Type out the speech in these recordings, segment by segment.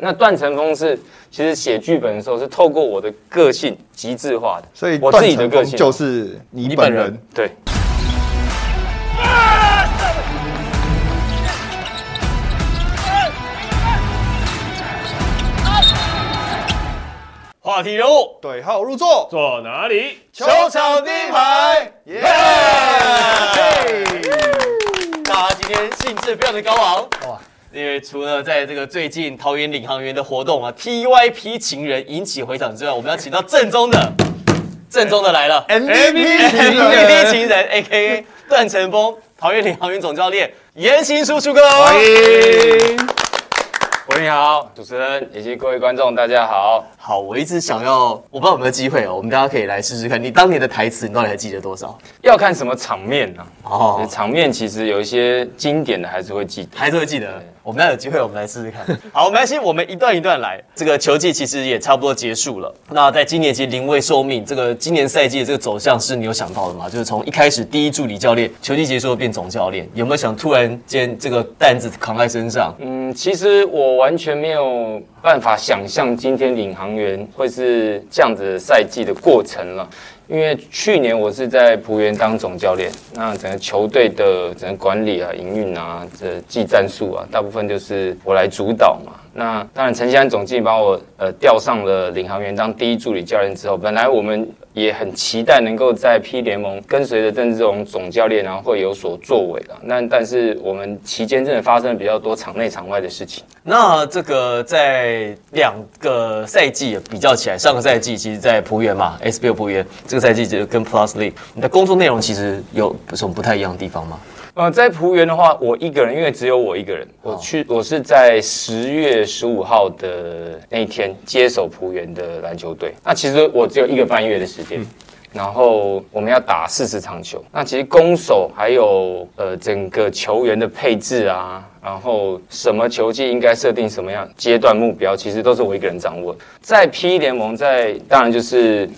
那段成峰是其实写剧本的时候是透过我的个性极致化的，所以我自己的个性啊就是你本人。对。话题人物对号入座，坐哪里？球场第一排，耶！大家今天兴致非常的高昂哇！因为除了在这个最近桃园领航员的活动啊，TYP 情人引起回响之外，我们要请到正宗的，正宗的来了 MVP 情人 MVP 情人 A.K.A 段成峰，桃园领航员总教练严行叔叔哥，欢迎。喂，你好，主持人以及各位观众，大家好。好，我一直想要，我不知道有没有机会哦，我们大家可以来试试看，你当年的台词，你到底还记得多少？要看什么场面呢、哦啊？场面其实有一些经典的还是会记得。还是会记得。我们要有机会，我们来试试看。好，没关系，我们一段一段来。这个球季其实也差不多结束了。那在今年其实临危受命，这个今年赛季的这个走向是你有想到的吗？就是从一开始第一助理教练，球季结束后变总教练，有没有想突然间这个担子扛在身上？嗯，其实我完全没有办法想象今天领航员会是这样子赛季的过程了。因为去年我是在浦原当总教练，那整个球队的整个管理啊、营运啊、这技战术啊，大部分就是我来主导嘛。那当然，陈先生总经理把我呃调上了领航员当第一助理教练之后，本来我们也很期待能够在 P 联盟跟随着郑志荣总教练，然后会有所作为的。那但是我们期间真的发生了比较多场内场外的事情。那这个在两个赛季比较起来，上个赛季其实，在浦原嘛，SBL 浦原，这个赛季就跟 Plus League，你的工作内容其实有什么不太一样的地方吗？呃，在浦原的话，我一个人，因为只有我一个人，我去，我是在十月十五号的那一天接手浦原的篮球队。那其实我只有一个半月的时间。然后我们要打四十场球，那其实攻守还有呃整个球员的配置啊，然后什么球技应该设定什么样阶段目标，其实都是我一个人掌握。在 P 联盟，在当然就是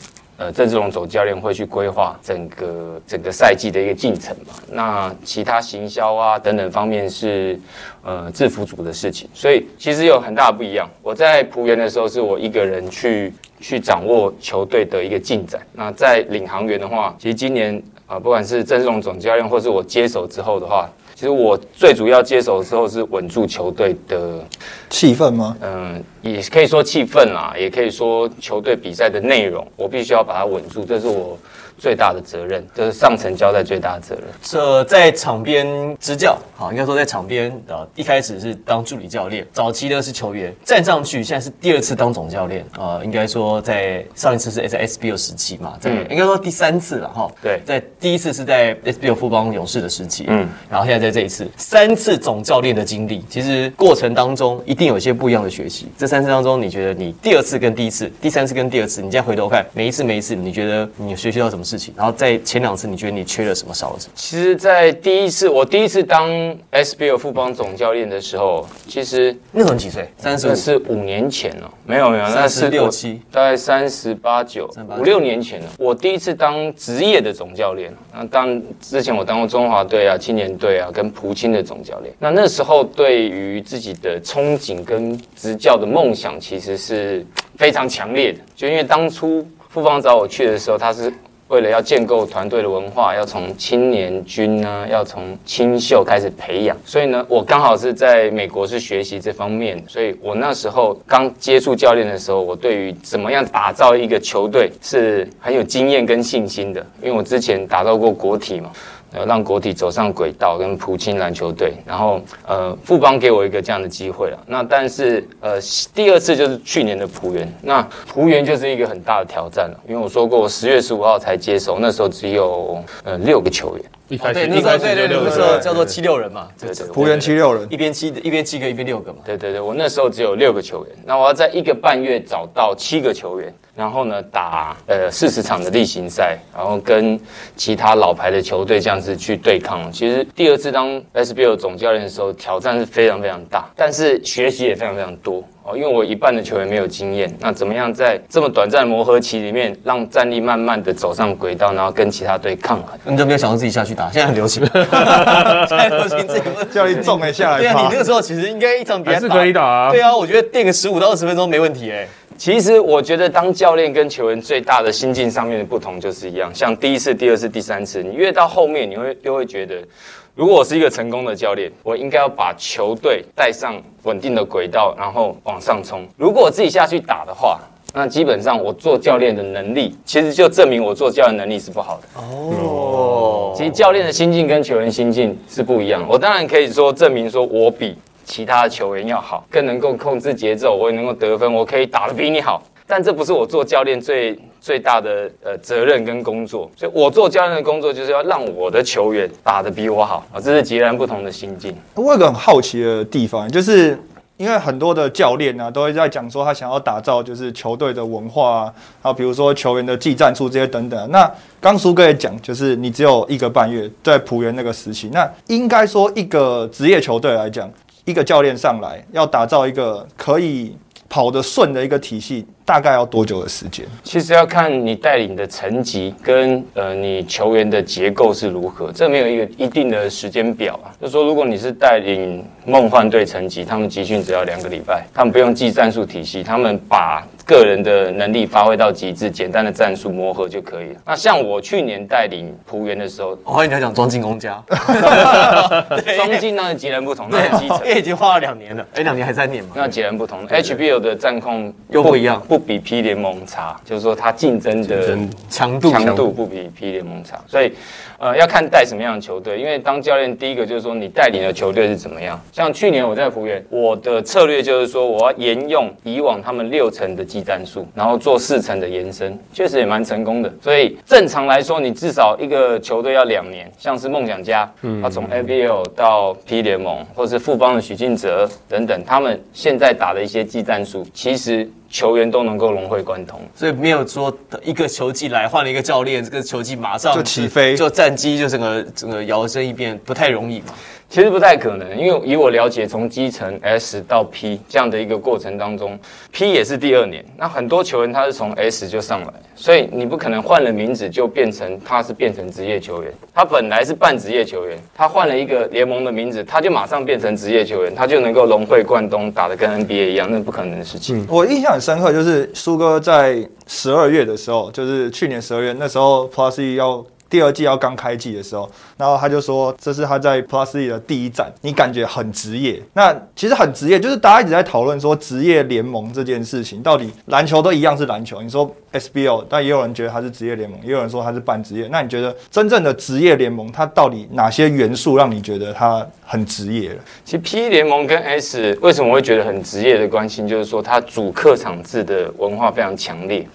呃郑志龙总教练会去规划整个整个赛季的一个进程嘛。那其他行销啊等等方面是呃制服组的事情，所以其实有很大的不一样。我在浦原的时候是我一个人去。去掌握球队的一个进展。那在领航员的话，其实今年啊、不管是郑志龙总教练，或是我接手之后的话，其实我最主要接手的时候是稳住球队的气氛吗？嗯，也可以说气氛啦，也可以说球队比赛的内容，我必须要把它稳住，这是我最大的责任，就是上层交代最大的责任。这在场边执教，好，应该说在场边呃，一开始是当助理教练，早期的是球员，站上去，现在是第二次当总教练，呃，应该说在上一次是在 SBL 时期嘛，在、嗯应该说第三次了哈。对在第一次是在 SBL 富邦勇士的时期，嗯嗯，然后现在在这一次三次总教练的经历，其实过程当中一定有一些不一样的学习。这三次当中，你觉得你第二次跟第一次，第三次跟第二次，你现在回头看每一次每一次，你觉得你学习到什么事情？然后在前两次，你觉得你缺了什么，少了什么？其实，在第一次我第一次当 SBL 富邦总教练的时候，其实那时候你几岁？三十五。是五年前了、没有没有，那是六七大概三十八九38五六年前了。我第一次当职业的总教练，那当之前我当过中华队啊、青年队啊跟葡青的总教练。那那时候对于自己的憧憬跟执教的梦想，其实是非常强烈的。就因为当初富邦找我去的时候，他是为了要建构团队的文化，要从青年军呢，要从青秀开始培养，所以呢，我刚好是在美国是学习这方面，所以我那时候刚接触教练的时候，我对于怎么样打造一个球队是很有经验跟信心的，因为我之前打造过国体嘛。呃，让国体走上轨道，跟普青篮球队，然后呃，富邦给我一个这样的机会了。那但是呃，第二次就是去年的浦园，那浦园就是一个很大的挑战了，因为我说过我十月十五号才接手，那时候只有呃六个球员，一开对，始那时候对对对，那时候叫做七六人嘛，对对湖人七六人一边七一边七个，一边六个嘛。对对对，我那时候只有六个球员，那我要在一个半月找到七个球员，然后呢打呃四十场的例行赛，然后跟其他老牌的球队这样子去对抗。其实第二次当 SBL 总教练的时候，挑战是非常非常大，但是学习也非常非常多。哦，因为我一半的球员没有经验，那怎么样在这么短暂的磨合期里面，让战力慢慢的走上轨道，然后跟其他队抗衡？你就没有想到自己下去打，现在很流行，现在流行这个教练重了下来对啊，你那个时候其实应该一场比赛还是可以打啊对啊，我觉得垫个十五到二十分钟没问题哎。其实我觉得当教练跟球员最大的心境上面的不同就是一样，像第一次、第二次、第三次，你越到后面，你会又会觉得，如果我是一个成功的教练，我应该要把球队带上稳定的轨道，然后往上冲。如果我自己下去打的话，那基本上我做教练的能力，其实就证明我做教练能力是不好的。哦，其实教练的心境跟球员心境是不一样。我当然可以说证明说我比其他的球员要好，更能够控制节奏，我也能够得分，我可以打得比你好。但这不是我做教练最最大的呃责任跟工作，所以我做教练的工作就是要让我的球员打得比我好啊，这是截然不同的心境。我有个很好奇的地方，就是因为很多的教练呢、都会在讲说他想要打造就是球队的文化啊，还有比如说球员的技战术这些等等。那刚苏哥也讲，就是你只有一个半月在浦原那个时期，那应该说一个职业球队来讲，一个教练上来要打造一个可以跑得顺的一个体系，大概要多久的时间？其实要看你带领的层级跟呃你球员的结构是如何，这没有一个一定的时间表啊。就说，如果你是带领梦幻队层级，他们集训只要两个礼拜，他们不用记战术体系，他们把个人的能力发挥到极致，简单的战术磨合就可以了。那像我去年带领浦原的时候，我欢迎你来讲庄进公家，庄进那是截然不同，那是基层因。为已经花了两年了，哎，两年还三年嘛。那截然不同，HBL 的战况又不一样不比 P 联盟差，就是说它竞争的强度强度不比 P 联盟差，所以呃要看带什么样的球队。因为当教练，第一个就是说你带领的球队是怎么样。像去年我在福原，我的策略就是说我要沿用以往他们六成的技战术，然后做四成的延伸，确实也蛮成功的。所以正常来说，你至少一个球队要两年，像是梦想家，他从 ABL 到 P 联盟，或是富邦的许晋哲等等，他们现在打的一些技战术，其实球员都能够融会贯通。所以没有说一个球季来换了一个教练，这个球季马上就起飞就战绩就整个整个摇身一变，不太容易嘛。其实不太可能，因为以我了解，从基层 S 到 P 这样的一个过程当中，P 也是第二年。那很多球员他是从 S 就上来，所以你不可能换了名字就变成他是变成职业球员。他本来是半职业球员，他换了一个联盟的名字，他就马上变成职业球员，他就能够融会贯通，打得跟 NBA 一样，那不可能的事情。我印象很深刻，就是苏哥在十二月的时候，就是去年十二月那时候，Plus E 要第二季要刚开季的时候，然后他就说这是他在 Plus E 的第一站，你感觉很职业。那其实很职业，就是大家一直在讨论说职业联盟这件事情，到底篮球都一样是篮球，你说 SBL，但也有人觉得它是职业联盟，也有人说它是半职业。那你觉得真正的职业联盟，它到底哪些元素让你觉得它很职业？其实 P 联盟跟 S 为什么会觉得很职业的关系，就是说它主客场制的文化非常强烈。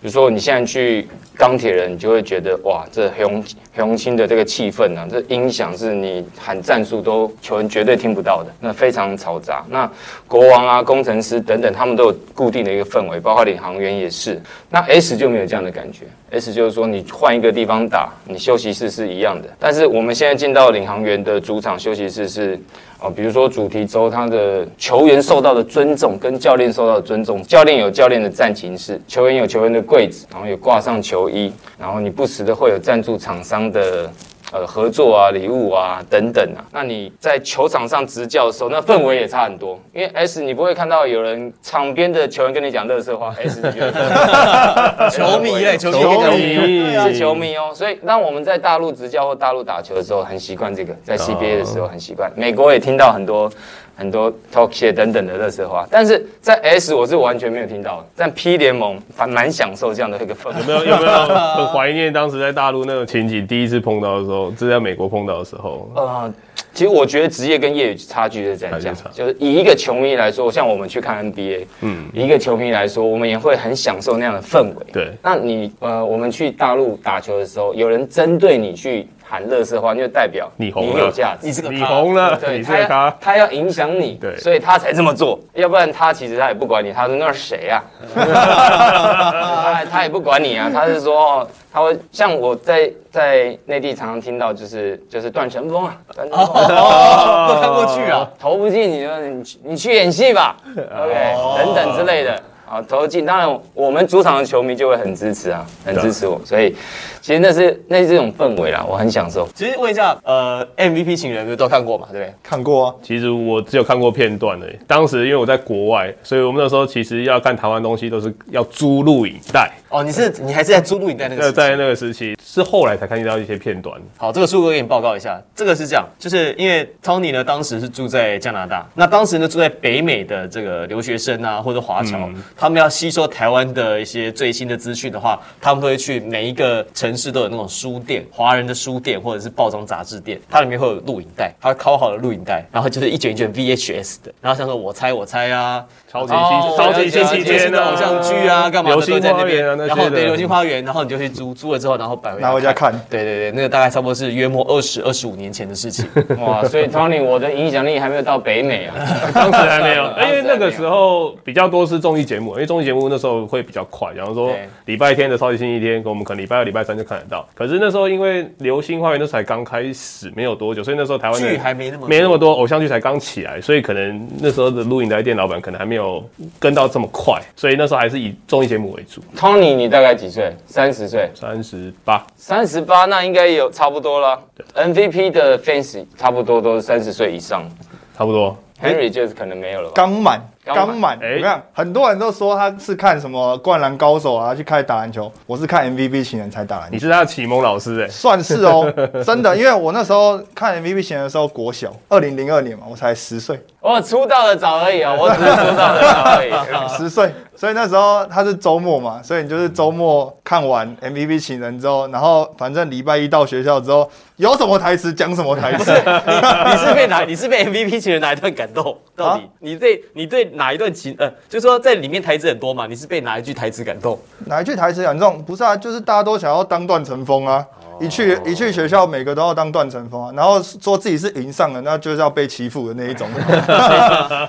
比如说你现在去钢铁人，你就会觉得哇，这雄雄心的这个气氛啊，这音响是你喊战术都球员绝对听不到的，那非常嘈杂。那国王啊、工程师等等，他们都有固定的一个氛围，包括领航员也是。那 S 就没有这样的感觉，S 就是说你换一个地方打，你休息室是一样的。但是我们现在进到领航员的主场休息室是。哦，比如说主题周，他的球员受到的尊重跟教练受到的尊重，教练有教练的战情室，球员有球员的柜子，然后有挂上球衣，然后你不时的会有赞助厂商的。呃，合作啊，礼物啊，等等啊，那你在球场上执教的时候，那氛围也差很多。因为 S 你不会看到有人场边的球员跟你讲乐色话，S 你觉得 球迷嘞，球迷球球迷。迷，是球迷哦，所以当我们在大陆执教或大陆打球的时候，很习惯这个，在 CBA 的时候很习惯。美国也听到很多很多 talk shit 等等的乐色话，但是在 S 我是完全没有听到的，在 P 联盟反蛮享受这样的一个氛围。有没有有没有很怀念当时在大陆那个情景？第一次碰到的时候，是在美国碰到的时候，呃，其实我觉得职业跟业余差距是在这样差距差，就是以一个球迷来说，像我们去看 NBA，嗯，以一个球迷来说，我们也会很享受那样的氛围。对那你呃，我们去大陆打球的时候，有人针对你去喊乐色话，就代表你红了有价值，你你是个你红了，对，你是他要，他要影响你，对所以他才这么做，要不然他其实他也不管你，他说那是谁啊？他他也不管你啊，他是说哦，他会像我在在内地常常听到，就是就是段成峰啊，段成峰。哦，都看过去啊。投不进你就你去你去演戏吧，OK 等等之类的。啊，投进，当然我们主场的球迷就会很支持啊，很支持我，所以其实那是那是这种氛围啦，我很享受。其实问一下，呃，MVP 情人不是都看过嘛，对不对？看过啊，其实我只有看过片段而已。当时因为我在国外，所以我们那时候其实要看台湾东西都是要租录影带。哦，你是你还是在租录影带那个？在那个时期，是后来才看到一些片段。好，这个苏哥给你报告一下，这个是这样，就是因为 Tony 呢当时是住在加拿大，那当时呢住在北美的这个留学生啊或者华侨，他们要吸收台湾的一些最新的资讯的话，他们会去每一个城市都有那种书店，华人的书店或者是报章杂志店，它里面会有录影带，它会拷好的录影带，然后就是一卷一卷 VHS 的，然后像说我猜我猜啊，超级哦星，超级星期天啊，的偶像剧啊，干嘛的都在那边。啊，那些然后对流星花园，然后你就去租，租了之后然后摆回拿回家看对对对，那个大概差不多是约莫二十二十五年前的事情。哇，所以 Tony 我的影响力还没有到北美啊。当时还没有，因为那个时候比较多是综艺节目，因为综艺节目那时候会比较快，然后说礼拜天的超级星期天，跟我们可能礼拜二、礼拜三就看得到。可是那时候因为《流星花园》那才刚开始没有多久，所以那时候台湾剧还没那么没那么多，偶像剧才刚起来，所以可能那时候的录影带店老板可能还没有跟到这么快，所以那时候还是以综艺节目为主。Tony 你大概几岁？三十岁，三十八，三十八，那应该有差不多了。MVP 的 fans 差不多都是三十岁以上差不多。，Henry 就是可能没有了吧。刚满，刚满刚满。哎你看，很多人都说他是看什么《灌篮高手》啊，去开始打篮球。我是看 MVP 情人才打篮球，你是他的启蒙老师哎、算是哦，真的，因为我那时候看 MVP 情人的时候国小，二零零二年嘛，我才十岁，我出道的早而已啊，我只是出道的早而已。十岁，所以那时候他是周末嘛，所以你就是周末看完 MVP 情人之后，然后反正礼拜一到学校之后，有什么台词讲什么台词。你是被哪？你是被 MVP 情人哪一段感动？到底、啊你对你对哪一段情？呃，就说在里面台词很多嘛，你是被哪一句台词感动？哪一句台词感动？不是啊，就是大家都想要当段成风啊。一去一去学校，每个都要当段成风啊，然后说自己是云上的，那就是要被欺负的那一种。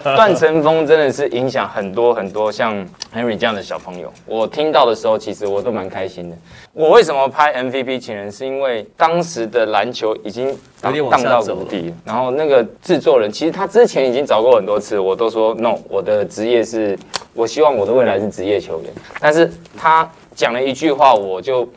段成峰真的是影响很多很多像 Henry 这样的小朋友。我听到的时候，其实我都蛮开心的。我为什么拍 MVP 情人？是因为当时的篮球已经荡到谷底，然后那个制作人其实他之前已经找过很多次，我都说 no，我的职业是，我希望我的未来是职业球员。但是他讲了一句话，我就。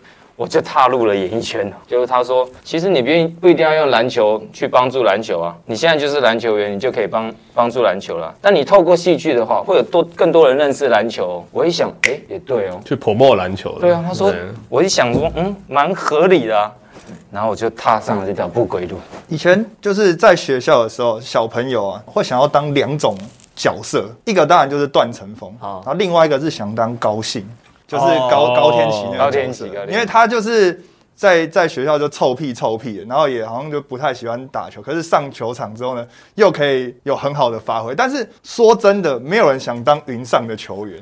我就踏入了演艺圈了，就是他说，其实你不一不一定要用篮球去帮助篮球啊，你现在就是篮球员，你就可以帮帮助篮球了。但你透过戏剧的话，会有多更多人认识篮球哦。我一想，哎，也对哦，去 promote 篮球的。对啊，他说，我一想说，嗯，蛮合理的啊。然后我就踏上了这条不归路。以前就是在学校的时候，小朋友啊会想要当两种角色，一个当然就是段成风，好然后另外一个是想当高兴，就是哦高高天齐那个天齐因为他就是。在在学校就臭屁臭屁的，然后也好像就不太喜欢打球，可是上球场之后呢，又可以有很好的发挥。但是说真的，没有人想当云上的球员，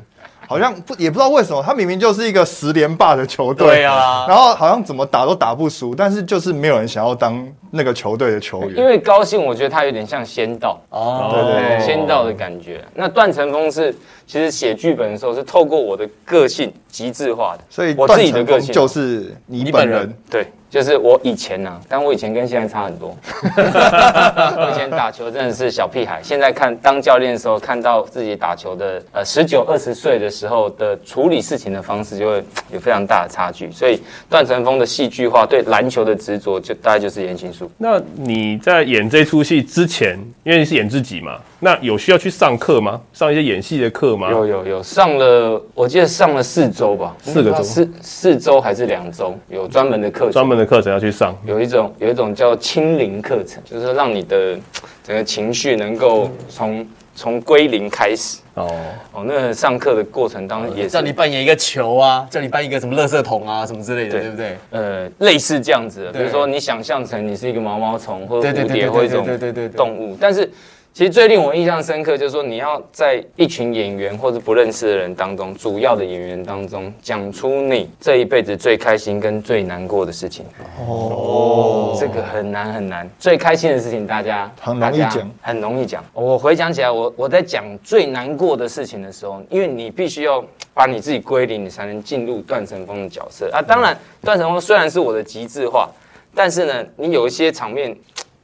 好像不也不知道为什么，他明明就是一个十连霸的球队，对啊。然后好像怎么打都打不输，但是就是没有人想要当那个球队的球员。因为高兴，我觉得他有点像仙道，哦，对对对。仙道的感觉。那段成峰是，其实写剧本的时候是透过我的个性极致化的，所以我自己的个性就是你本人你本人。对，就是我以前呐、但我以前跟现在差很多。我以前打球真的是小屁孩，现在看当教练的时候，看到自己打球的呃十九二十岁的时候的处理事情的方式，就会有非常大的差距。所以段成峰的戏剧化对篮球的执着，就大概就是言情书。那你在演这出戏之前，因为你是演自己嘛，那有需要去上课吗？上一些演戏的课吗？有有有上了，我记得上了四周吧，四个周四四周还是两周，有专门的课程专。门的课程要去上。有一种有一种叫清零课程，就是让你的 整个情绪能够从从归零开始。哦，哦，那上课的过程当中也叫你扮演一个球啊，叫你扮一个什么垃圾桶啊，什么之类的，对对不对？呃类似这样子的，比如说你想象成你是一个毛毛虫或者蝴蝶或一种动物，但是。其实最令我印象深刻，就是说你要在一群演员或者不认识的人当中，主要的演员当中，讲出你这一辈子最开心跟最难过的事情。哦，这个很难很难。最开心的事情，大家很容易讲很容易讲。我回想起来，我我在讲最难过的事情的时候，因为你必须要把你自己归零，你才能进入段成峰的角色啊。当然，段成峰虽然是我的极致化，但是呢，你有一些场面，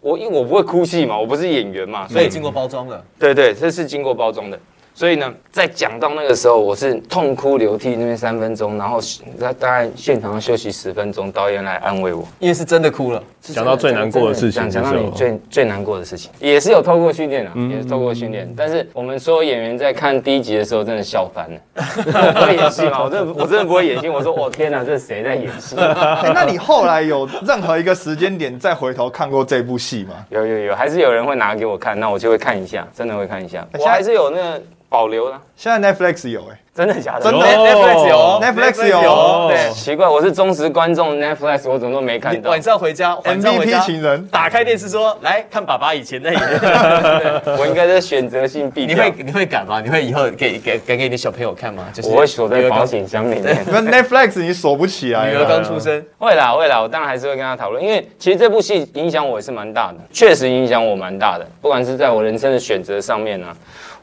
我因为我不会哭戏嘛，我不是演员嘛，所以经过包装的。对对，这是经过包装的。所以呢，在讲到那个时候，我是痛哭流涕那边三分钟，然后大大概现场休息十分钟，导演来安慰我。因为是真的哭了，讲到最难过的事情的讲讲到你最最难过的事情，也是有透过训练啊，也是透过训练。但是我们所有演员在看第一集的时候，真的笑翻了。我会演戏吗？我真的我真的不会演戏。我说我天哪，这是谁在演戏？哎，那你后来有任何一个时间点再回头看过这部戏吗？有有有，还是有人会拿给我看，那我就会看一下，真的会看一下。哎我还是有那个保留了，现在 Netflix 有哎、真的假的？真的 Netflix 有哦 Netflix 有哦对，奇怪，我是忠实观众，Netflix 我怎么都没看到。你晚上回家，晚上回家 MVP 情人打开电视说来看爸爸以前的影片，我应该在选择性避。你会你会敢吗？你会以后给给给给你小朋友看吗？就是我会锁在保险箱里面。那 Netflix 你锁不起来女儿了。刚出生，会啦，会啦，我当然还是会跟他讨论，因为其实这部戏影响我也是蛮大的，确实影响我蛮大的，不管是在我人生的选择上面啊，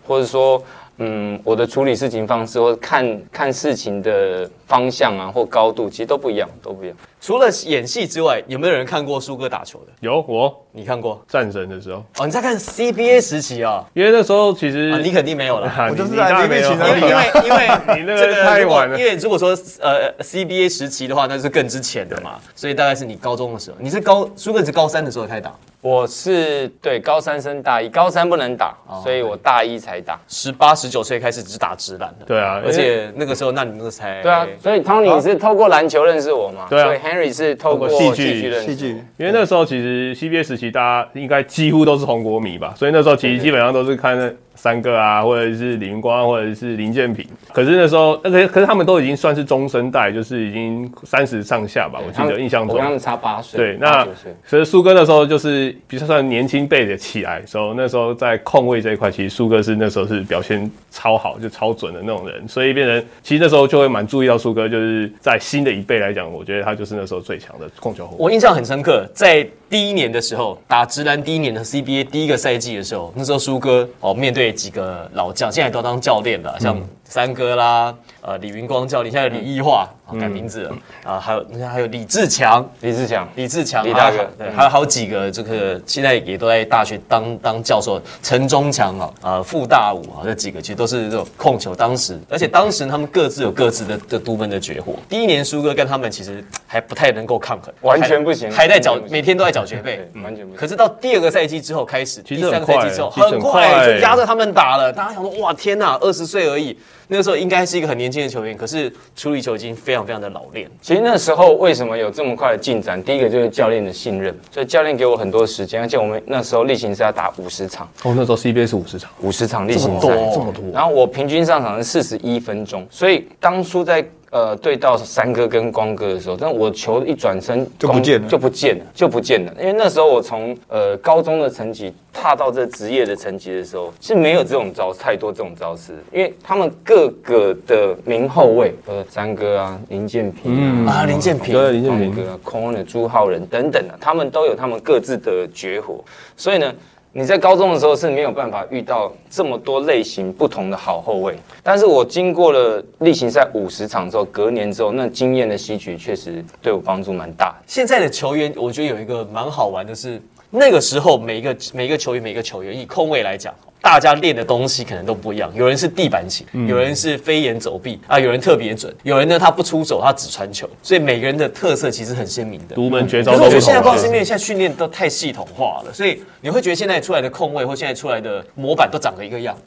或者说，嗯，我的处理事情方式，或者看看事情的方向啊，或高度，其实都不一样，都不一样。除了演戏之外，有没有人看过苏哥打球的？有我你看过？战神的时候，哦，你在看 CBA 时期啊？因为那时候其实啊，你肯定没有了。啊我就是在你当然 MVP 没有情人因为因为 你那个太晚了因为如果说呃 CBA 时期的话，那是更之前的嘛，所以大概是你高中的时候，你是高苏哥是高三的时候开始打，我是对高三升大一，高三不能打，哦所以我大一才打。十八十九岁开始只打直篮的。对啊，而且那个时候，那你那个才对啊，所以 Tony 是透过篮球认识我嘛？对啊所以 Henry 是透过戏剧戏剧认识。戏剧因为那时候其实 CBA 时期大家应该几乎都是红国迷吧，所以那时候其实基本上都是看那三个啊，或者是李云光，或者是林建平。可是那时候，那个可是他们都已经算是中生代，就是已经三十上下吧，我记得印象中差八岁。对，那所以苏哥那时候就是比较算年轻辈的起来的时候，那时候在控卫这一块，其实苏哥是那时候是表现超好，就超准的那种人，所以变成其实那时候就会蛮注意到苏哥，就是在新的一辈来讲，我觉得他就是那时候最强的控球后卫。我印象很深刻，在第一年的时候打直男第一年的 CBA 第一个赛季的时候，那时候苏哥哦面对对几个老将，现在都当教练了，像三哥啦，呃李云光教练，现在李义化、哦改名字了。啊，还有还有李志强。李志强，李志强，李大哥。还有对，还有好几个这个现在也都在大学当当教授，陈中强啊，呃傅大武啊，这几个其实都是这种控球，当时而且当时他们各自有各自的的独门的绝活。第一年苏哥跟他们其实还不太能够抗衡，完全不行还在缴每天都在缴学费。完全不行。可是到第二个赛季之后开始，其第三个赛季之后很很快快就压着他们打了，大家想说哇天哪，二十岁而已，那个时候应该是一个很年轻的球员，可是处理球已经非常非常的老练。其实那时候为什么有这么快的进展？第一个就是教练的信任，所以教练给我很多时间，而且我们那时候例行赛要打五十场，哦，那时候 CBA 是五十场，五十场例行赛，多这么多。然后我平均上场是四十一分钟，所以当初在呃对到三哥跟光哥的时候，但我球一转身就不见了就不见了，就不见了。因为那时候我从呃高中的成绩踏到这职业的成绩的时候，是没有这种招太多这种招式，因为他们各个的名后卫，呃三哥啊、林建平啊。啊，林建平，对林建平，哥啊、Corner、朱浩仁等等啊，他们都有他们各自的绝活，所以呢，你在高中的时候是没有办法遇到这么多类型不同的好后卫。但是我经过了例行赛五十场之后，隔年之后，那经验的吸取确实对我帮助蛮大。现在的球员，我觉得有一个蛮好玩的是，那个时候每一个每一个球员每一个球员，以空位来讲，大家练的东西可能都不一样。有人是地板型，有人是飞檐走壁啊，有人特别准，有人呢他不出手，他只传球，所以每个人的特色其实很鲜明的。独门绝招可是我觉得现在不知道是同啊。因为现在训练都太系统化了，所以你会觉得现在出来的控位或现在出来的模板都长得一个样。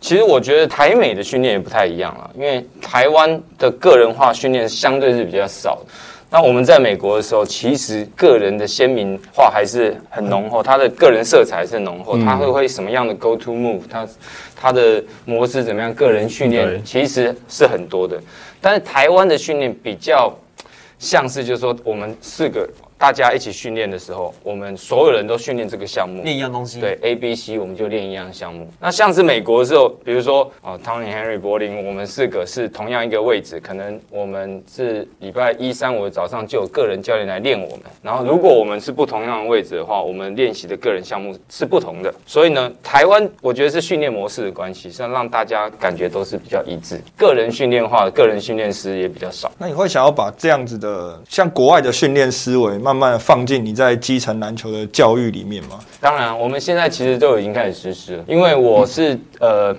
其实我觉得台美的训练也不太一样了，因为台湾的个人化训练相对是比较少的。那我们在美国的时候，其实个人的鲜明化还是很浓厚，他的个人色彩还是浓厚，他会会什么样的 go to move，他他的模式怎么样，个人训练其实是很多的。但是台湾的训练比较像是，就是说我们四个大家一起训练的时候，我们所有人都训练这个项目，练一样东西。对 A、B、C，我们就练一样项目。那像是美国的时候，比如说哦，Tony、Henry、柏林，我们四个是同样一个位置，可能我们是礼拜一、三、五早上就有个人教练来练我们。然后如果我们是不同样的位置的话，我们练习的个人项目是不同的。所以呢，台湾我觉得是训练模式的关系，是让大家感觉都是比较一致。个人训练化，个人训练师也比较少。那你会想要把这样子的像国外的训练思维，慢慢慢放进你在基层篮球的教育里面吗？当然，我们现在其实都已经开始实施了，因为我是呃。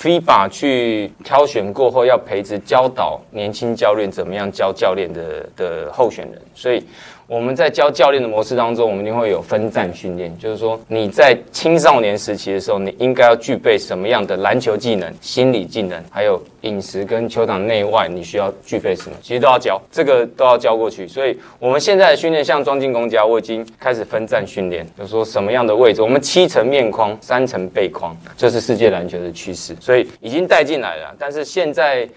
FIBA 去挑选过后，要培植教导年轻教练怎么样教教练的的候选人，所以。我们在教教练的模式当中，我们一定会有分站训练，就是说你在青少年时期的时候，你应该要具备什么样的篮球技能、心理技能，还有饮食跟球场内外你需要具备什么，其实都要教，这个都要教过去。所以我们现在的训练像装进攻家，我已经开始分站训练，就是说什么样的位置，我们七层面框、三层背框，这是世界篮球的趋势，所以已经带进来了。但是现在。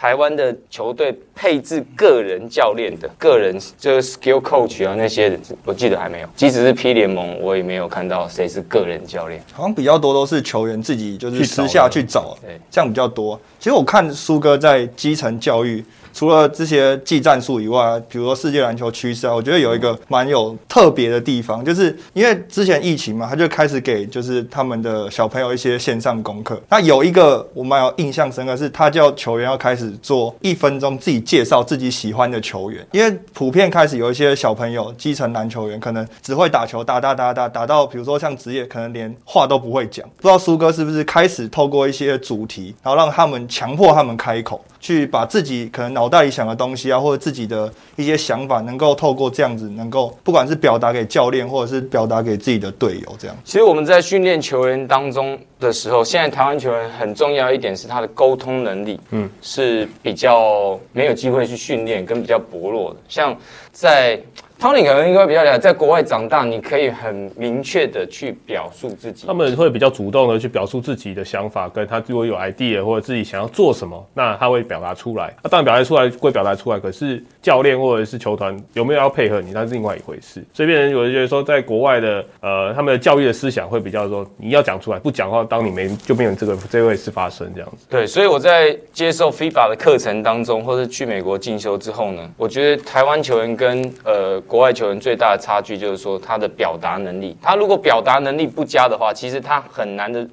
台湾的球队配置个人教练的个人就是 skill coach 啊那些，我记得还没有。即使是 P 联盟，我也没有看到谁是个人教练。好像比较多都是球员自己就是私下去找，对，这样比较多。其实我看苏哥在基层教育。除了这些技战术以外，比如说世界篮球趋势啊，我觉得有一个蛮有特别的地方，就是因为之前疫情嘛，他就开始给就是他们的小朋友一些线上功课。那有一个我蛮有印象深刻，是他叫球员要开始做一分钟自己介绍自己喜欢的球员，因为普遍开始有一些小朋友基层篮球员可能只会打球，打打打打打到比如说像职业，可能连话都不会讲。不知道苏哥是不是开始透过一些主题，然后让他们强迫他们开口。去把自己可能脑袋里想的东西啊，或者自己的一些想法，能够透过这样子，能够不管是表达给教练，或者是表达给自己的队友，这样。其实我们在训练球员当中的时候，现在台湾球员很重要一点是他的沟通能力，嗯，是比较没有机会去训练，跟比较薄弱的，像在。Tony 可能应该比较了解，在国外长大，你可以很明确的去表述自己。他们会比较主动的去表述自己的想法，跟他如果有 idea 或者自己想要做什么，那他会表达出来。那当然表达出来会表达出来，可是教练或者是球团有没有要配合你，那是另外一回事。所以别人有人觉得说，在国外的呃，他们的教育的思想会比较说，你要讲出来，不讲话，当你没就没有这个这位事发生这样子。对，所以我在接受 FIBA 的课程当中，或者去美国进修之后呢，我觉得台湾球员跟呃。国外球员最大的差距就是说他的表达能力，他如果表达能力不佳的话，其实他很难的，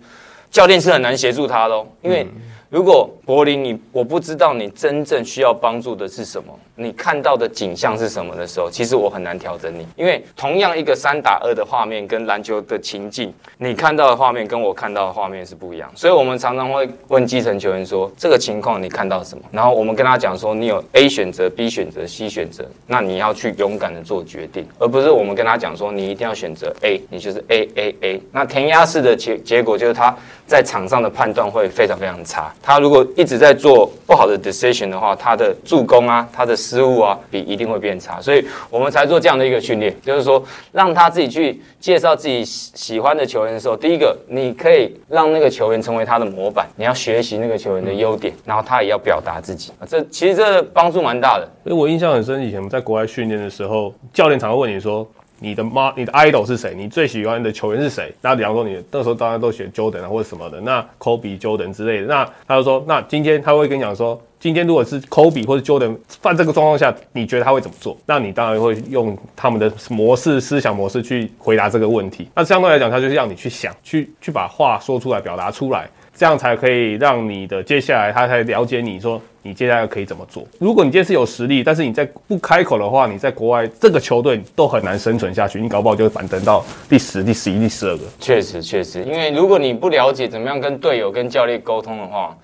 教练是很难协助他的，因为。如果柏林，你我不知道你真正需要帮助的是什么，你看到的景象是什么的时候，其实我很难调整你，因为同样一个三打二的画面跟篮球的情境，你看到的画面跟我看到的画面是不一样，所以我们常常会问基层球员说，这个情况你看到什么？然后我们跟他讲说，你有 A 选择、B 选择、C 选择，那你要去勇敢的做决定，而不是我们跟他讲说，你一定要选择 A，你就是 A A A。那填鸭式的结结果就是他在场上的判断会非常非常差。他如果一直在做不好的 decision 的话，他的助攻啊，他的失误啊，比一定会变差。所以我们才做这样的一个训练，就是说让他自己去介绍自己喜欢的球员的时候，第一个你可以让那个球员成为他的模板，你要学习那个球员的优点，然后他也要表达自己。这其实这帮助蛮大的。所以我印象很深，以前我们在国外训练的时候，教练常会问你说。你的妈，你的 idol 是谁？你最喜欢的球员是谁？那比方说，你那时候大家都选 Jordan 啊，或者什么的，那 Kobe、Jordan 之类的。那他就说，那今天他会跟你讲说，今天如果是 Kobe 或者 Jordan 犯这个状况下，你觉得他会怎么做？那你当然会用他们的模式、思想模式去回答这个问题。那相对来讲，他就是让你去想，去去把话说出来，表达出来。这样才可以让你的接下来他才了解你说你接下来可以怎么做。如果你今天是有实力，但是你在不开口的话，你在国外这个球队都很难生存下去。你搞不好就会反登到第十、第十一、第十二个。确实，确实，因为如果你不了解怎么样跟队友、跟教练沟通的话。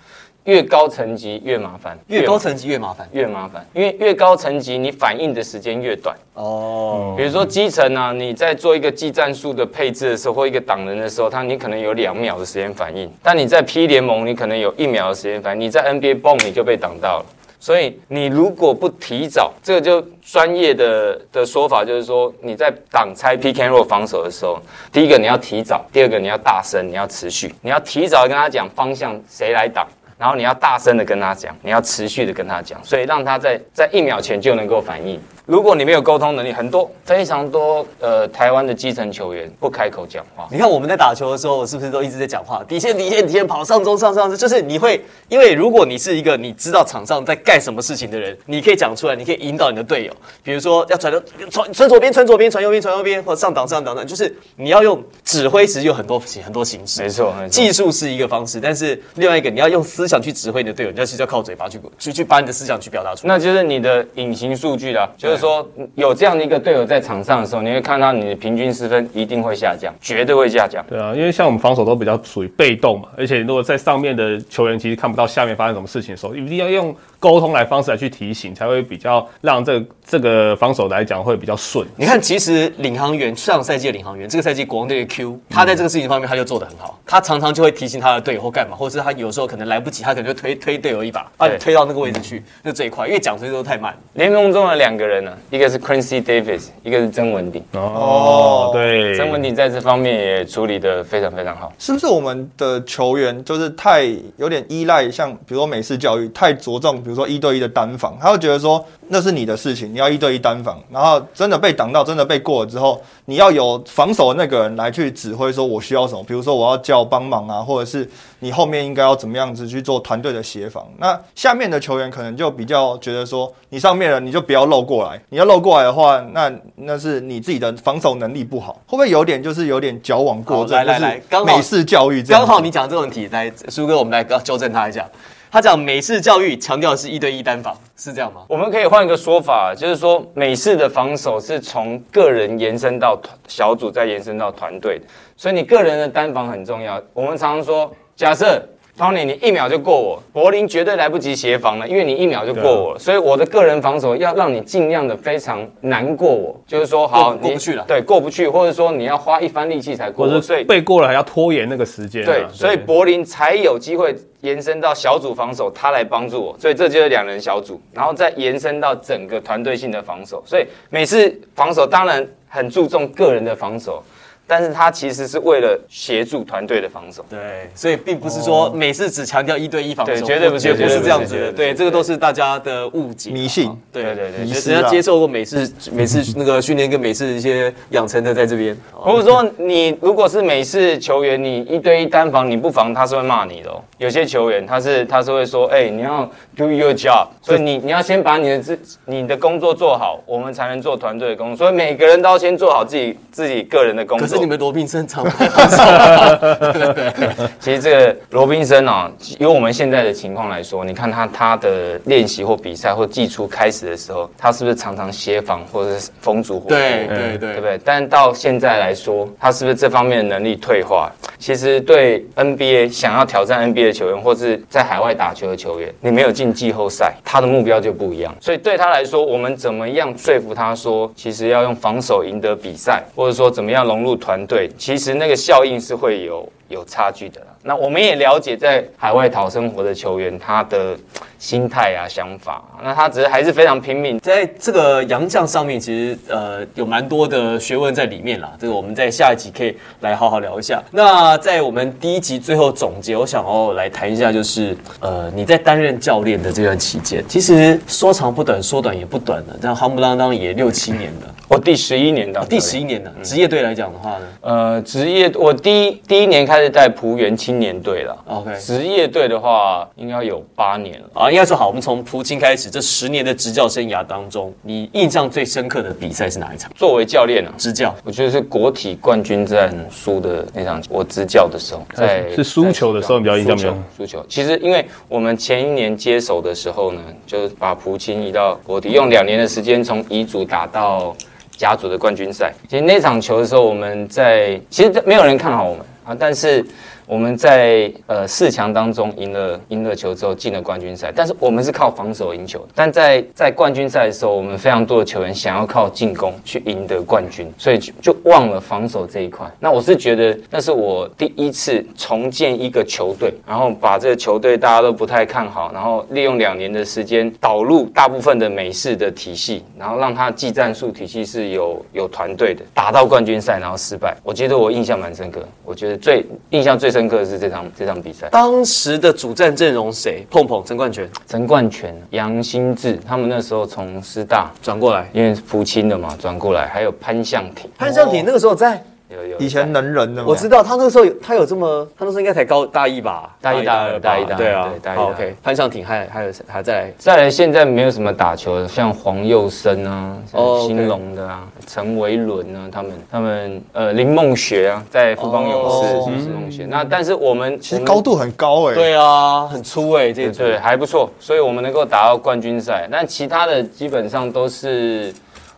越高层级越麻烦，越高层级越麻烦，越麻烦，因为越高层级你反应的时间越短哦。比如说基层啊，你在做一个技战术的配置的时候，或一个挡人的时候，他你可能有两秒的时间反应，但你在 P 联盟，你可能有一秒的时间反应，你在 NBA 蹦你就被挡到了。所以你如果不提早，这个就专业的的说法就是说，你在挡拆 P K 弱防守的时候，第一个你要提早，第二个你要大声，你要持续，你要提早跟他讲方向，谁来挡。然后你要大声的跟他讲，你要持续的跟他讲，所以让他在在一秒前就能够反应。如果你没有沟通能力，很多非常多呃台湾的基层球员不开口讲话。你看我们在打球的时候，我是不是都一直在讲话？底线、底线、底线，跑上中、上上，就是你会，因为如果你是一个你知道场上在干什么事情的人，你可以讲出来，你可以引导你的队友。比如说要传到传传左边，传左边，传右边，传右边，或者上挡上档的，就是你要用指挥，其实有很多很多形式。没错，没错。技术是一个方式，但是另外一个你要用思想去指挥你的队友，你要是要靠嘴巴去去去把你的思想去表达出来。那就是你的隐形数据啦，就是说有这样的一个队友在场上的时候，你会看到你的平均失分一定会下降，绝对会下降。对啊，因为像我们防守都比较属于被动嘛，而且如果在上面的球员其实看不到下面发生什么事情的时候，一定要用沟通来方式来去提醒，才会比较让这个这个防守来讲会比较顺。你看，其实领航员上赛季的领航员，这个赛季国王队的 Q，他在这个事情方面他就做得很好，他常常就会提醒他的队友或干嘛，或者是他有时候可能来不及，他可能就推推队友一把，把你推到那个位置去，那最快，因为讲出去都太慢。联盟中的两个人呢、一个是 Quincy Davis，一个是曾文鼎。哦，对，曾文鼎在这方面也处理的非常非常好。是不是我们的球员就是太有点依赖，像比如说美式教育，太着重比如如说一对一的单防，他会觉得说那是你的事情，你要一对一单防，然后真的被挡到，真的被过了之后，你要有防守的那个人来去指挥，说我需要什么，比如说我要叫帮忙啊，或者是你后面应该要怎么样子去做团队的协防。那下面的球员可能就比较觉得说，你上面的你就不要漏过来，你要漏过来的话，那那是你自己的防守能力不好，会不会有点就是有点矫枉过正？来来来刚好美式教育这样。刚好你讲这个问题，来，苏哥，我们来纠正他一下。他讲美式教育强调是一对一单防，是这样吗？我们可以换一个说法，就是说美式的防守是从个人延伸到团小组，再延伸到团队，所以你个人的单防很重要。我们常常说，假设 Tony 你一秒就过我，柏林绝对来不及协防了，因为你一秒就过我了，所以我的个人防守要让你尽量的非常难过我，就是说好过过不去了。对，过不去，或者说你要花一番力气才过我，或者所以背过了还要拖延那个时间啊、对，所以柏林才有机会延伸到小组防守，他来帮助我，所以这就是两人小组，然后再延伸到整个团队性的防守。所以每次防守当然很注重个人的防守，但是他其实是为了协助团队的防守。对，所以并不是说每次只强调一对一防守，对绝对不是绝不是这样子的。对这个都是大家的误解、迷信对对对对迷失啊人家接受过每次 每次那个训练跟美式一些养成的，在这边。如果说你如果是美式球员，你一对一单防你不防，他是会骂你的哦。有些球员他是他是会说，哎、你要 do your job，所以你你要先把你的自你的工作做好，我们才能做团队的工作。所以每个人都要先做好自己自己个人的工作。可是你们罗宾森常其实这个罗宾森啊，以我们现在的情况来说，你看他他的练习或比赛或季初开始的时候，他是不是常常协防或者是风阻火对？对对对不对？但到现在来说，他是不是这方面的能力退化？其实对 NBA 想要挑战 NBA 的球员，或是在海外打球的球员，你没有进季后赛，他的目标就不一样。所以对他来说，我们怎么样说服他说，其实要用防守赢得比赛，或者说怎么样融入团队，其实那个效应是会有有差距的啦。那我们也了解，在海外讨生活的球员，他的心态啊、想法，那他只是还是非常拼命。在这个洋将上面，其实呃有蛮多的学问在里面啦。这个我们在下一集可以来好好聊一下。那在我们第一集最后总结，我想要来谈一下，就是呃你在担任教练的这段期间，其实说长不短，说短也不短了，这样夯不啷当也六七年了，我第十一年当第十一年的。职业队来讲的话呢呃，职业我第一第一年开始带浦原青年队了。，OK。职业队的话，应该有八年了。啊，应该说好，我们从蒲青开始，这十年的执教生涯当中，你印象最深刻的比赛是哪一场？作为教练啊，执教我觉得是国体冠军战输的那场，我执教的时候，在是输球的时候你比较印象比较输球。其实因为我们前一年接手的时候呢，就是把蒲青移到国体，用两年的时间从乙组打到甲组的冠军赛。其实那场球的时候，我们在其实没有人看好我们啊，但是。我们在呃四强当中赢了赢了球之后进了冠军赛，但是我们是靠防守赢球。但在在冠军赛的时候，我们非常多的球员想要靠进攻去赢得冠军，所以就就忘了防守这一块。那我是觉得那是我第一次重建一个球队，然后把这个球队大家都不太看好，然后利用两年的时间导入大部分的美式的体系，然后让他技战术体系是有有团队的，打到冠军赛然后失败。我觉得我印象蛮深刻，我觉得最印象最深刻的是这场这场比赛。当时的主战阵容谁？碰碰陈冠全陈冠全、杨新志他们那时候从师大，转过来，因为福清的嘛转过来，还有潘向庭，潘向庭那个时候在，有有以前能人的，我知道他那时候有他有这么，他那时候应该才高大一吧，大一大二大一大二对啊。对，大一大二 OK，潘尚挺还还有还在再来，现在没有什么打球的，像黄佑生啊，哦像兴隆的啊，陈维伦啊，他们他们呃林梦学啊，在富邦勇士哦。是梦学。那但是我们其实高度很高哎，对啊，很粗哎，这对还不错，所以我们能够打到冠军赛。但其他的基本上都是。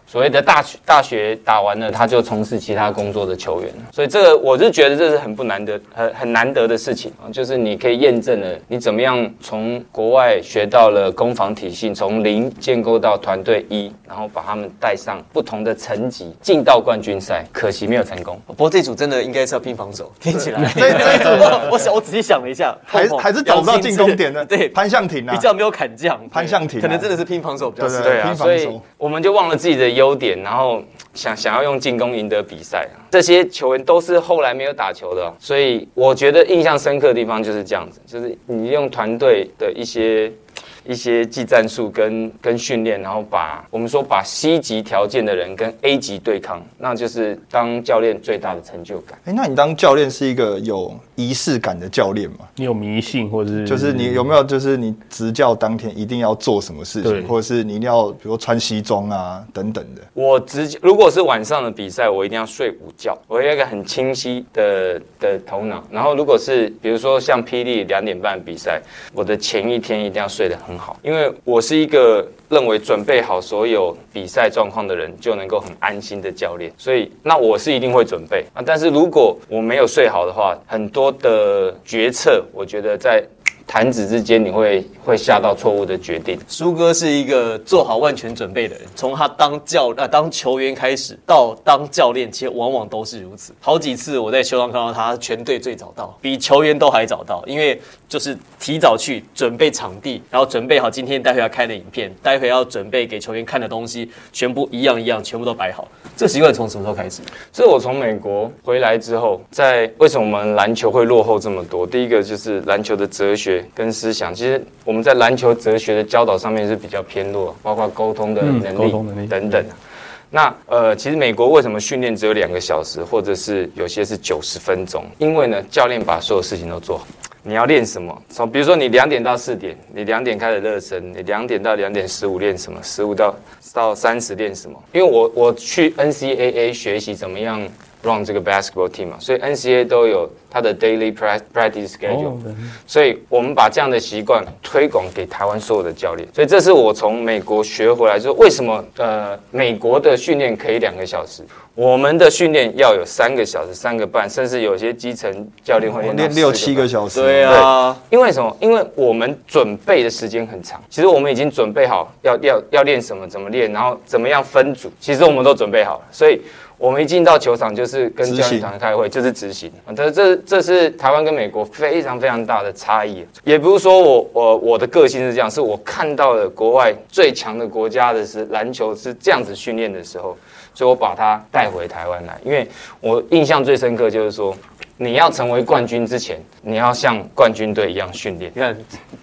所谓的大学大学打完了，他就从事其他工作的球员，所以这个我是觉得这是很不难得、很很难得的事情啊，就是你可以验证了你怎么样从国外学到了攻防体系，从零建构到团队一，然后把他们带上不同的层级，进到冠军赛，可惜没有成功。不过这组真的应该是要拼防守，听起来。这这组我我想我仔细想了一下，还还是找不到进攻点的，对，潘向挺啊。比，较没有砍将，潘向挺啊。可能真的是拼防守比较适合对对啊，所以我们就忘了自己的优点，然后想想要用进攻赢得比赛。这些球员都是后来没有打球的，所以我觉得印象深刻的地方就是这样子，就是你用团队的一些。一些技战术跟跟训练，然后把我们说把 C 级条件的人跟 A 级对抗，那就是当教练最大的成就感。哎，那你当教练是一个有仪式感的教练吗？你有迷信或者是就是你有没有就是你执教当天一定要做什么事情，或者是你一定要比如说穿西装啊等等的。我直接如果是晚上的比赛，我一定要睡午觉，我有一个很清晰的的头脑。然后如果是比如说像霹雳两点半比赛，我的前一天一定要睡得很好，因为我是一个认为准备好所有比赛状况的人就能够很安心的教练，所以那我是一定会准备啊。但是如果我没有睡好的话，很多的决策，我觉得在弹指之间你会会下到错误的决定。苏哥是一个做好万全准备的人，从他当教呃当球员开始到当教练，其实往往都是如此。好几次我在球场看到他，全队最早到，比球员都还早到，因为就是提早去准备场地，然后准备好今天待会要开的影片，待会要准备给球员看的东西，全部一样一样，全部都摆好。这习惯从什么时候开始？是我从美国回来之后，在为什么我们篮球会落后这么多？第一个就是篮球的哲学跟思想，其实我们在篮球哲学的教导上面是比较偏弱，包括沟通的能力等等。那呃，其实美国为什么训练只有两个小时，或者是有些是九十分钟？因为呢，教练把所有事情都做好。你要练什么？从比如说你两点到四点，你两点开始热身，你两点到两点十五练什么？十五到到三十练什么？因为我我去 NCAA 学习怎么样 run 这个 basketball team 嘛，所以 NCAA 都有他的 daily prac- practice schedule，、所以我们把这样的习惯推广给台湾所有的教练。所以这是我从美国学回来，就是为什么呃美国的训练可以两个小时，我们的训练要有三个小时、三个半，甚至有些基层教练会练到练六七个小时，对啊，因为什么？因为我们准备的时间很长。其实我们已经准备好要要要练什么，怎么练，然后怎么样分组，其实我们都准备好了。所以，我们一进到球场就是跟教练团开会，就是执行。啊这这这是台湾跟美国非常非常大的差异。也不是说我我我的个性是这样，是我看到了国外最强的国家的是篮球是这样子训练的时候，所以我把它带回台湾来。因为我印象最深刻就是说。你要成为冠军之前，你要像冠军队一样训练。你看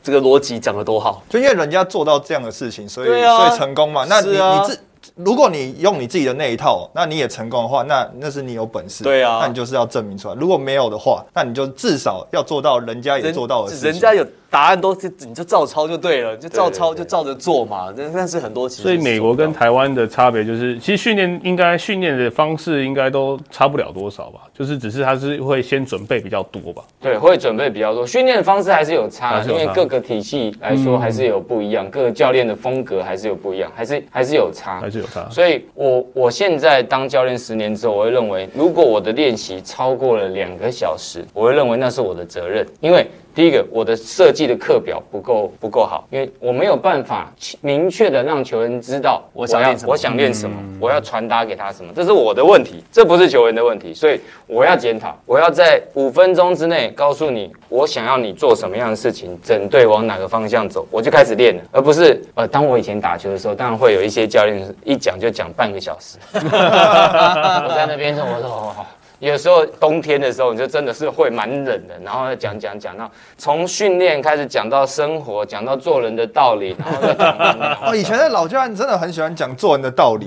这个逻辑讲得多好。就因为人家做到这样的事情，所以、啊所以成功嘛。那你、你自如果你用你自己的那一套，那你也成功的话，那那是你有本事。对啊那你就是要证明出来。如果没有的话，那你就至少要做到人家也做到的事情。人家有答案都是你就照抄就对了，就照抄就照着做嘛。但但是很多其实所以美国跟台湾的差别就是，其实训练应该训练的方式应该都差不了多少吧，就是只是他是会先准备比较多吧。对，会准备比较多，训练的方式还是有差，还是有差因为各个体系来说还是有不一样，各个教练的风格还是有不一样，还是还是有差还。是有差。所以我我现在当教练十年之后，我会认为，如果我的练习超过了两个小时，我会认为那是我的责任，因为。第一个，我的设计的课表不够不够好，因为我没有办法明确的让球员知道我想练什么。我想练什么，我要传达给他什么，这是我的问题，这不是球员的问题，所以我要检讨，我要在五分钟之内告诉你我想要你做什么样的事情，整队往哪个方向走，我就开始练了，而不是呃，当我以前打球的时候，当然会有一些教练一讲就讲半个小时，我在那边说，我说哦。有时候冬天的时候，你就真的是会蛮冷的，然后讲讲讲到从训练开始讲到生活，讲到做人的道理，哦，以前的老教练真的很喜欢讲做人的道理，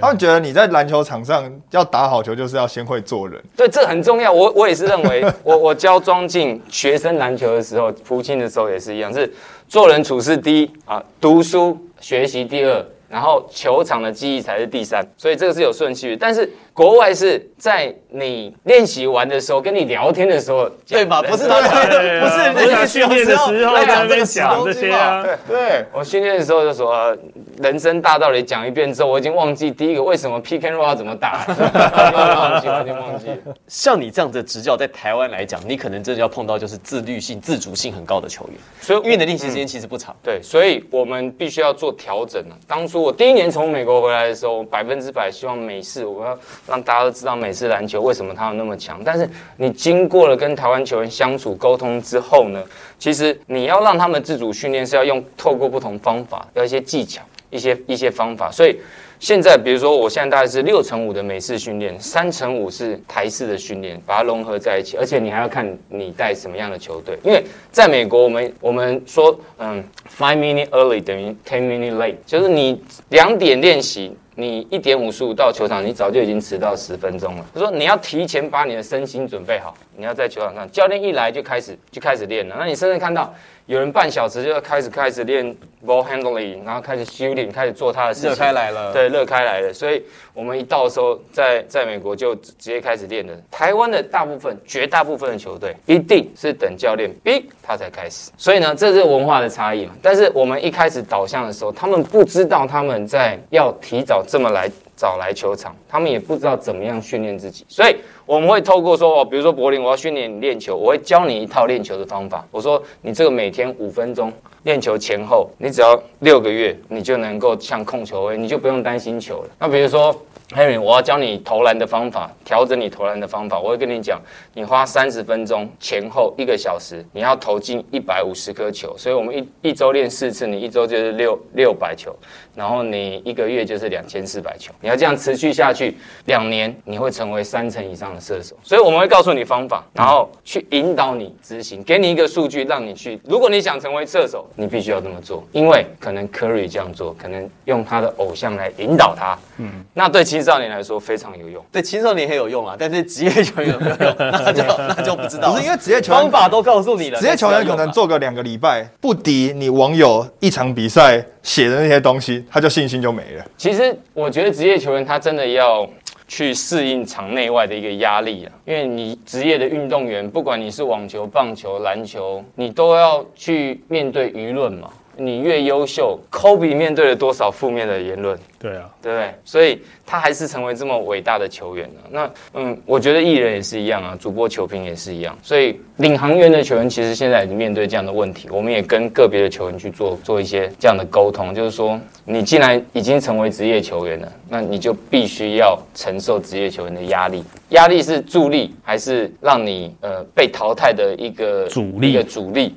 他们觉得你在篮球场上要打好球，就是要先会做人。对，这很重要。我我也是认为，我我教庄敬学生篮球的时候，福清的时候也是一样，是做人处事第一啊，读书学习第二，然后球场的记忆才是第三。所以这个是有顺序。但是国外是在你练习完的时候，跟你聊天的时候，对吧？不是他不是不是他训练的时候来在那讲这些啊，对，我训练的时候就说，呃人生大道理讲一遍之后，我已经忘记第一个为什么 pick and roll 要怎么打，忘记，完全忘记了。像你这样子的执教，在台湾来讲，你可能真的要碰到就是自律性、自主性很高的球员，所以因为你的练习时间其实不长。对，所以我们必须要做调整啊。当初我第一年从美国回来的时候，百分之百希望美式，我要让大家都知道美式篮球为什么它有那么强。但是你经过了跟台湾球员相处沟通之后呢，其实你要让他们自主训练是要用透过不同方法，要一些技巧，一些一些方法。所以现在比如说我现在大概是六乘五的美式训练，三乘五是台式的训练，把它融合在一起。而且你还要看你带什么样的球队，因为在美国我们我们说，嗯，five minute early 等于 ten minute late，就是你两点练习。你一点五十五到球场，你早就已经迟到十分钟了。他说你要提前把你的身心准备好，你要在球场上，教练一来就开始就开始练了。那你甚至看到有人半小时就要开始开始练 ball handling，然后开始 shooting，开始做他的事情，热开来了对，热开来了。所以我们一到的时候，在在美国就直直接开始练了。台湾的大部分、绝大部分的球队一定是等教练逼他才开始。所以呢，这是文化的差异嘛。但是我们一开始导向的时候，他们不知道他们在要提早这么来找来球场，他们也不知道怎么样训练自己，所以我们会透过说哦，比如说柏林，我要训练你练球，我会教你一套练球的方法。我说你这个每天五分钟练球前后，你只要六个月，你就能够像控球位，你就不用担心球了。那比如说。Henry，我要教你投篮的方法，调整你投篮的方法。我会跟你讲，你花三十分钟前后一个小时，你要投进一百五十颗球。所以我们一一周练四次，你一周就是六六百球，然后你一个月就是两千四百球。你要这样持续下去两年，你会成为三成以上的射手。所以我们会告诉你方法，然后去引导你执行，给你一个数据让你去。如果你想成为射手，你必须要这么做，因为可能 Curry 这样做，可能用他的偶像来引导他。嗯，那对青少年来说非常有用。对青少年很有用啊，但是职业球员有没有用，那就那就不知道。不是因为职业球员方法都告诉你了，职业球员可能做个两个礼拜，不敌你网友一场比赛写的那些东西，他就信心就没了。其实我觉得职业球员他真的要去适应场内外的一个压力啊，因为你职业的运动员，不管你是网球、棒球、篮球，你都要去面对舆论嘛。你越优秀，Kobe 面对了多少负面的言论？对啊，对不对？所以他还是成为这么伟大的球员呢、那嗯，我觉得艺人也是一样啊，主播、球评也是一样。所以领航员的球员其实现在已经面对这样的问题，我们也跟个别的球员去做做一些这样的沟通，就是说，你既然已经成为职业球员了，那你就必须要承受职业球员的压力。压力是助力，还是让你呃被淘汰的一个阻力一个阻力？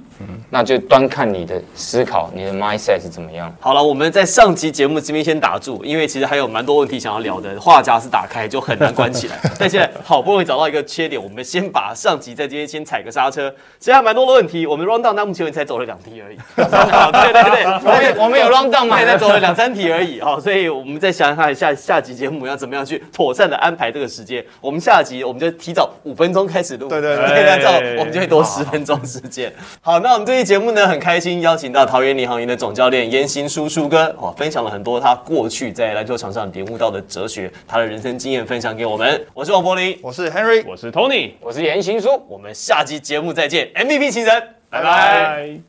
那就端看你的思考，你的 mindset 是怎么样。好了，我们在上集节目这边先打住，因为其实还有蛮多问题想要聊的，话匣子打开就很难关起来。但现在好不容易找到一个缺点，我们先把上集在今天先踩个刹车。其实还蛮多的问题，我们 round down 到目前为止才走了两题而已。对对对，我们有我们有 round down 吗对，才走了两三题而已哈，所以我们再想想看下下集节目要怎么样去妥善的安排这个时间。我们下集我们就提早五分钟开始录，对对对那这样我们就会多十分钟时间。好，那我们这期节目呢，很开心邀请到桃园领航员的总教练严行叔叔哥，哦，分享了很多他过去在篮球场上领悟到的哲学，他的人生经验分享给我们。我是王柏林，我是 Henry，我是 Tony，我是严行书。我们下期节目再见，MVP 情人，拜拜。拜拜。